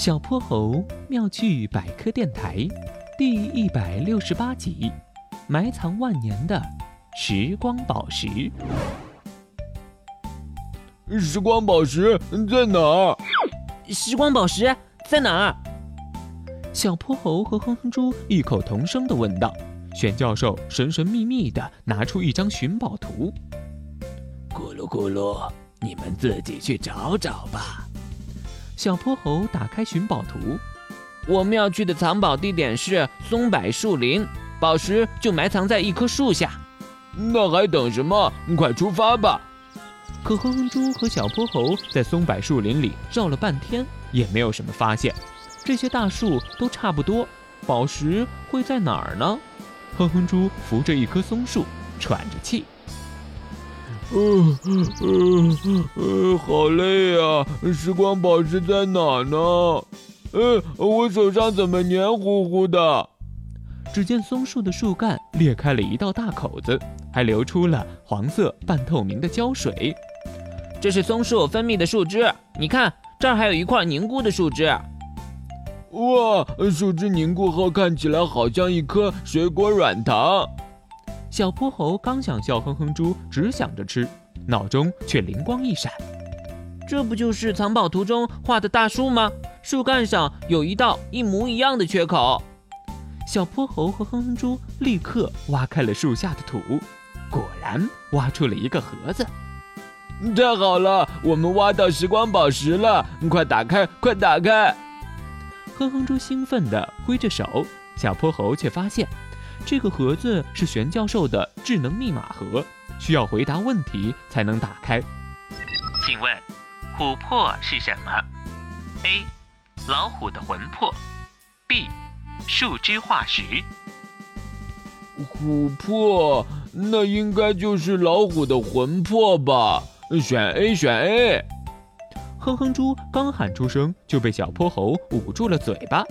小泼猴妙趣百科电台第一百六十八集：埋藏万年的时光宝石。时光宝石在哪儿？时光宝石在哪儿？小泼猴和哼哼猪异口同声地问道。玄教授神神秘秘地拿出一张寻宝图。咕噜咕噜，你们自己去找找吧。小泼猴打开寻宝图，我们要去的藏宝地点是松柏树林，宝石就埋藏在一棵树下。那还等什么？快出发吧！可哼哼猪和小泼猴在松柏树林里绕了半天，也没有什么发现。这些大树都差不多，宝石会在哪儿呢？哼哼猪扶着一棵松树，喘着气。嗯嗯嗯，好累啊！时光宝石在哪呢？嗯，我手上怎么黏糊糊的？只见松树的树干裂开了一道大口子，还流出了黄色半透明的胶水。这是松树分泌的树脂，你看，这儿还有一块凝固的树脂。哇，树脂凝固后看起来好像一颗水果软糖。小泼猴刚想笑，哼哼猪只想着吃，脑中却灵光一闪，这不就是藏宝图中画的大树吗？树干上有一道一模一样的缺口。小泼猴和哼哼猪立刻挖开了树下的土，果然挖出了一个盒子。太好了，我们挖到时光宝石了！快打开，快打开！哼哼猪兴奋地挥着手，小泼猴却发现，这个盒子是玄教授的智能密码盒，需要回答问题才能打开。请问，琥珀是什么？A. 老虎的魂魄。B. 树枝化石。琥珀，那应该就是老虎的魂魄吧？选 A，选 A。哼哼猪刚喊出声，就被小泼猴捂住了嘴巴。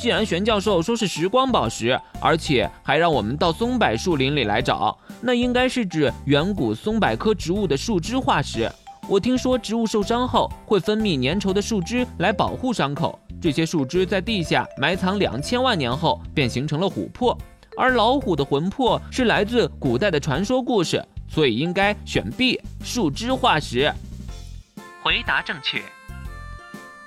既然玄教授说是时光宝石，而且还让我们到松柏树林里来找，那应该是指远古松柏科植物的树枝化石。我听说植物受伤后会分泌粘稠的树枝来保护伤口，这些树枝在地下埋藏两千万年后便形成了琥珀。而老虎的魂魄是来自古代的传说故事，所以应该选 B 树枝化石。回答正确。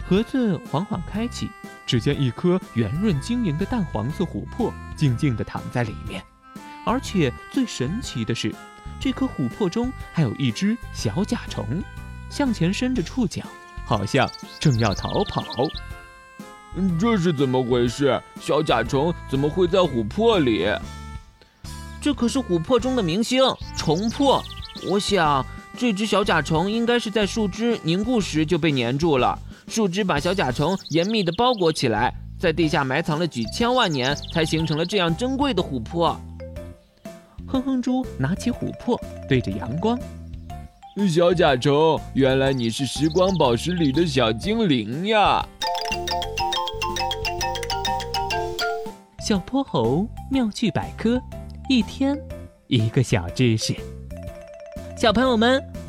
盒子缓缓开启，只见一颗圆润晶莹的淡黄色琥珀静静地躺在里面。而且最神奇的是，这颗琥珀中还有一只小甲虫，向前伸着触角，好像正要逃跑。这是怎么回事？小甲虫怎么会在琥珀里？这可是琥珀中的明星——虫珀。我想。这只小甲虫应该是在树枝凝固时就被粘住了，树枝把小甲虫严密地包裹起来，在地下埋藏了几千万年，才形成了这样珍贵的琥珀。哼哼猪拿起琥珀，对着阳光：“小甲虫，原来你是时光宝石里的小精灵呀！”小泼猴妙趣百科，一天一个小知识。小朋友们，